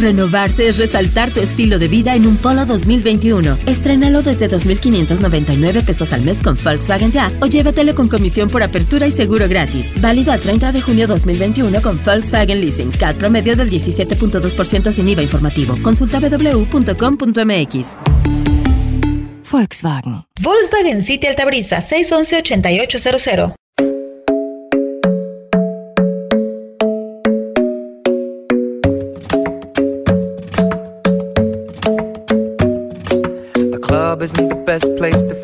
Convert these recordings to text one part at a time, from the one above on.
Renovarse es resaltar tu estilo de vida en un Polo 2021. Estrénalo desde 2.599 pesos al mes con Volkswagen Ya o llévatelo con comisión por apertura y seguro gratis. Válido al 30 de junio 2021 con Volkswagen Leasing. CAT promedio del 17.2% sin IVA informativo. Consulta www.com.mx. Volkswagen. Volkswagen City Altabrisa 611 8800.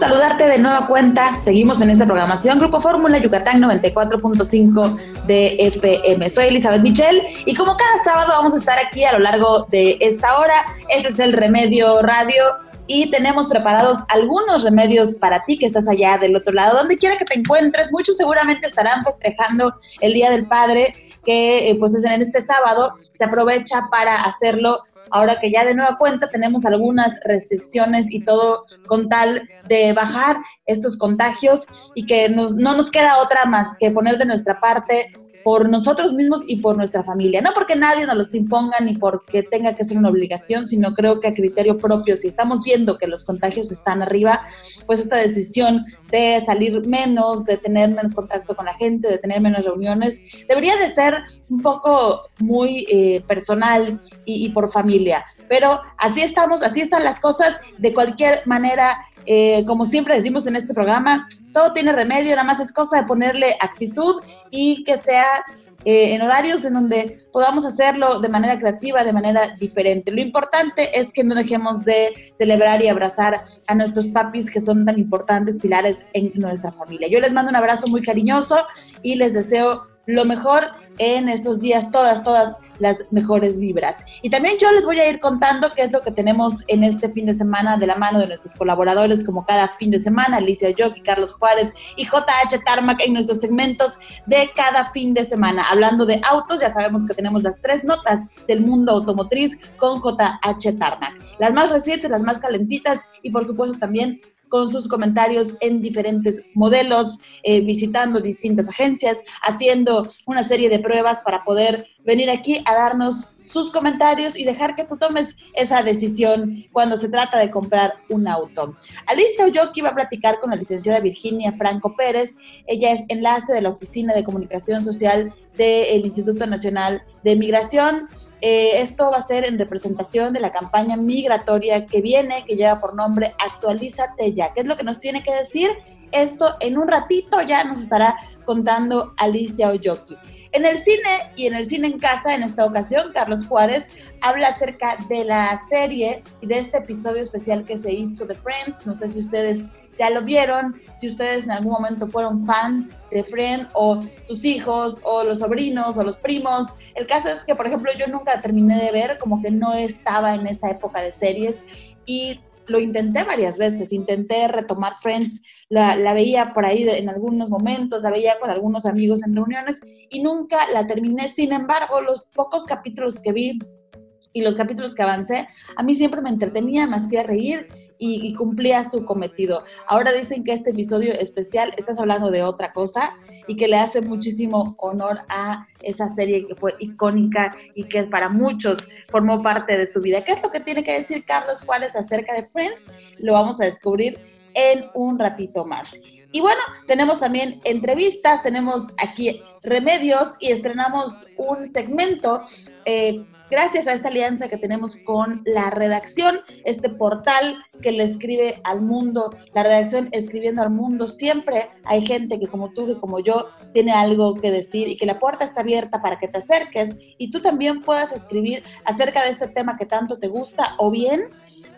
saludarte de nueva cuenta. Seguimos en esta programación Grupo Fórmula Yucatán 94.5 de FM. Soy Elizabeth Michel y como cada sábado vamos a estar aquí a lo largo de esta hora. Este es el Remedio Radio y tenemos preparados algunos remedios para ti que estás allá del otro lado, donde quiera que te encuentres. Muchos seguramente estarán festejando el Día del Padre, que eh, pues es en este sábado. Se aprovecha para hacerlo ahora que ya de nueva cuenta tenemos algunas restricciones y todo con tal de bajar estos contagios y que nos, no nos queda otra más que poner de nuestra parte por nosotros mismos y por nuestra familia. No porque nadie nos los imponga ni porque tenga que ser una obligación, sino creo que a criterio propio, si estamos viendo que los contagios están arriba, pues esta decisión de salir menos, de tener menos contacto con la gente, de tener menos reuniones, debería de ser un poco muy eh, personal y, y por familia. Pero así estamos, así están las cosas. De cualquier manera, eh, como siempre decimos en este programa, todo tiene remedio, nada más es cosa de ponerle actitud y que sea eh, en horarios en donde podamos hacerlo de manera creativa, de manera diferente. Lo importante es que no dejemos de celebrar y abrazar a nuestros papis que son tan importantes pilares en nuestra familia. Yo les mando un abrazo muy cariñoso y les deseo lo mejor en estos días, todas, todas las mejores vibras. Y también yo les voy a ir contando qué es lo que tenemos en este fin de semana de la mano de nuestros colaboradores, como cada fin de semana, Alicia Yoki, Carlos Juárez y JH Tarmac en nuestros segmentos de cada fin de semana. Hablando de autos, ya sabemos que tenemos las tres notas del mundo automotriz con JH Tarmac. Las más recientes, las más calentitas y por supuesto también con sus comentarios en diferentes modelos, eh, visitando distintas agencias, haciendo una serie de pruebas para poder venir aquí a darnos sus comentarios y dejar que tú tomes esa decisión cuando se trata de comprar un auto. Alicia Oyoki va a platicar con la licenciada Virginia Franco Pérez. Ella es enlace de la Oficina de Comunicación Social del Instituto Nacional de Migración. Eh, esto va a ser en representación de la campaña migratoria que viene, que lleva por nombre Actualízate ya. ¿Qué es lo que nos tiene que decir? Esto en un ratito ya nos estará contando Alicia Oyoki. En el cine y en el cine en casa, en esta ocasión, Carlos Juárez habla acerca de la serie y de este episodio especial que se hizo de Friends. No sé si ustedes ya lo vieron, si ustedes en algún momento fueron fan de Friends o sus hijos o los sobrinos o los primos. El caso es que, por ejemplo, yo nunca terminé de ver, como que no estaba en esa época de series y lo intenté varias veces, intenté retomar Friends, la, veía por ahí en algunos momentos, la veía con algunos amigos en reuniones y nunca la terminé. Sin embargo, los pocos capítulos que vi y los capítulos que avancé, a mí siempre me entretenía, me hacía reír y, cumplía su cometido. Ahora dicen que este episodio especial, estás hablando de otra cosa y que le hace muchísimo honor a esa serie que fue icónica y que para muchos formó parte de su vida. ¿Qué es lo que tiene que decir Carlos Juárez acerca de Friends? Lo vamos a descubrir en un ratito más. Y bueno, tenemos también entrevistas, tenemos aquí remedios y estrenamos un segmento eh, gracias a esta alianza que tenemos con la redacción, este portal que le escribe al mundo, la redacción escribiendo al mundo, siempre hay gente que como tú, que como yo, tiene algo que decir y que la puerta está abierta para que te acerques y tú también puedas escribir acerca de este tema que tanto te gusta o bien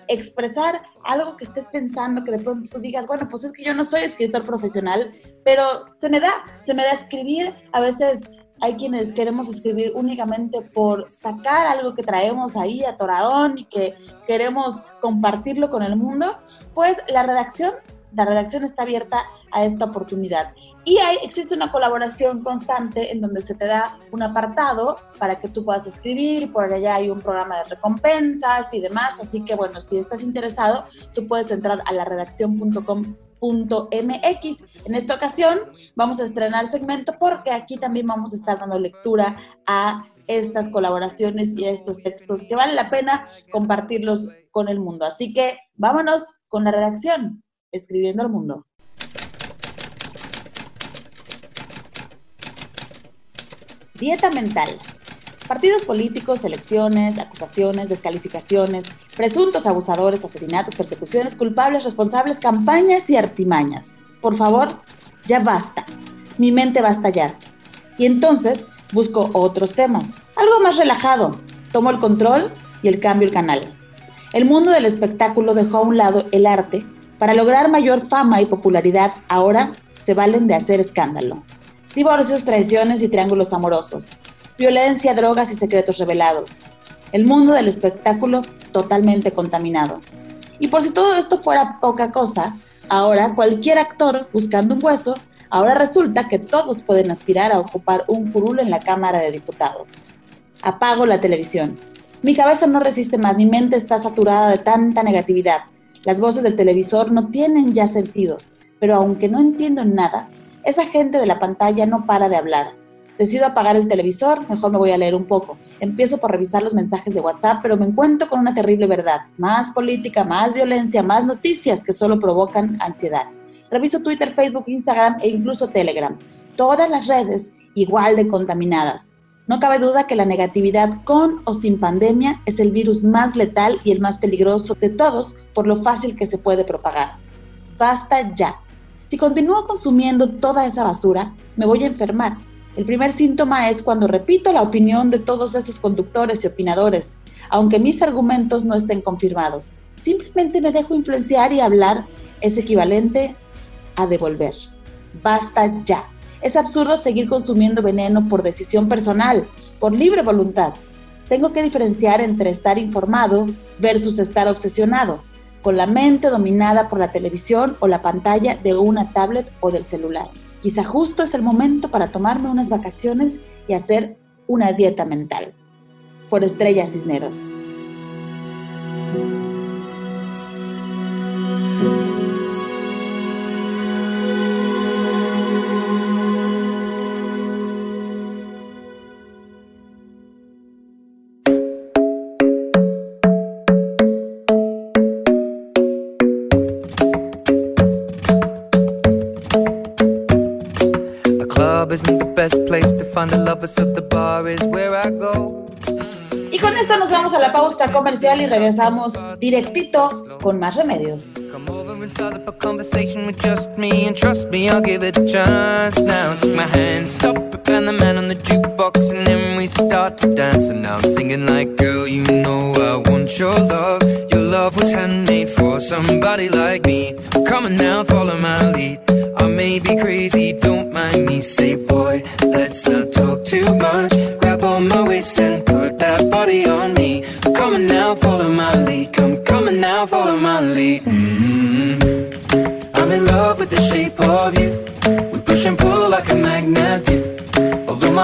expresar algo que estés pensando, que de pronto tú digas, bueno, pues es que yo no soy escritor profesional, pero se me da, se me da escribir, a veces hay quienes queremos escribir únicamente por sacar algo que traemos ahí a Toradón y que queremos compartirlo con el mundo, pues la redacción la redacción está abierta a esta oportunidad. Y hay, existe una colaboración constante en donde se te da un apartado para que tú puedas escribir, por allá hay un programa de recompensas y demás, así que bueno, si estás interesado, tú puedes entrar a la redacción.com En esta ocasión vamos a estrenar segmento porque aquí también vamos a estar dando lectura a estas colaboraciones y a estos textos que vale la pena compartirlos con el mundo. Así que vámonos con la redacción escribiendo al mundo. Dieta mental. Partidos políticos, elecciones, acusaciones, descalificaciones, presuntos abusadores, asesinatos, persecuciones, culpables, responsables, campañas y artimañas. Por favor, ya basta. Mi mente va a estallar. Y entonces busco otros temas. Algo más relajado. Tomo el control y el cambio el canal. El mundo del espectáculo dejó a un lado el arte para lograr mayor fama y popularidad, ahora se valen de hacer escándalo. Divorcios, traiciones y triángulos amorosos. Violencia, drogas y secretos revelados. El mundo del espectáculo totalmente contaminado. Y por si todo esto fuera poca cosa, ahora cualquier actor buscando un hueso, ahora resulta que todos pueden aspirar a ocupar un curul en la Cámara de Diputados. Apago la televisión. Mi cabeza no resiste más, mi mente está saturada de tanta negatividad. Las voces del televisor no tienen ya sentido, pero aunque no entiendo nada, esa gente de la pantalla no para de hablar. Decido apagar el televisor, mejor me voy a leer un poco. Empiezo por revisar los mensajes de WhatsApp, pero me encuentro con una terrible verdad. Más política, más violencia, más noticias que solo provocan ansiedad. Reviso Twitter, Facebook, Instagram e incluso Telegram. Todas las redes igual de contaminadas. No cabe duda que la negatividad con o sin pandemia es el virus más letal y el más peligroso de todos por lo fácil que se puede propagar. Basta ya. Si continúo consumiendo toda esa basura, me voy a enfermar. El primer síntoma es cuando repito la opinión de todos esos conductores y opinadores, aunque mis argumentos no estén confirmados. Simplemente me dejo influenciar y hablar es equivalente a devolver. Basta ya. Es absurdo seguir consumiendo veneno por decisión personal, por libre voluntad. Tengo que diferenciar entre estar informado versus estar obsesionado, con la mente dominada por la televisión o la pantalla de una tablet o del celular. Quizá justo es el momento para tomarme unas vacaciones y hacer una dieta mental. Por Estrella Cisneros. Y con esto nos vamos a la pausa comercial y regresamos directito con más remedios. Come over and start up a conversation with just me and trust me,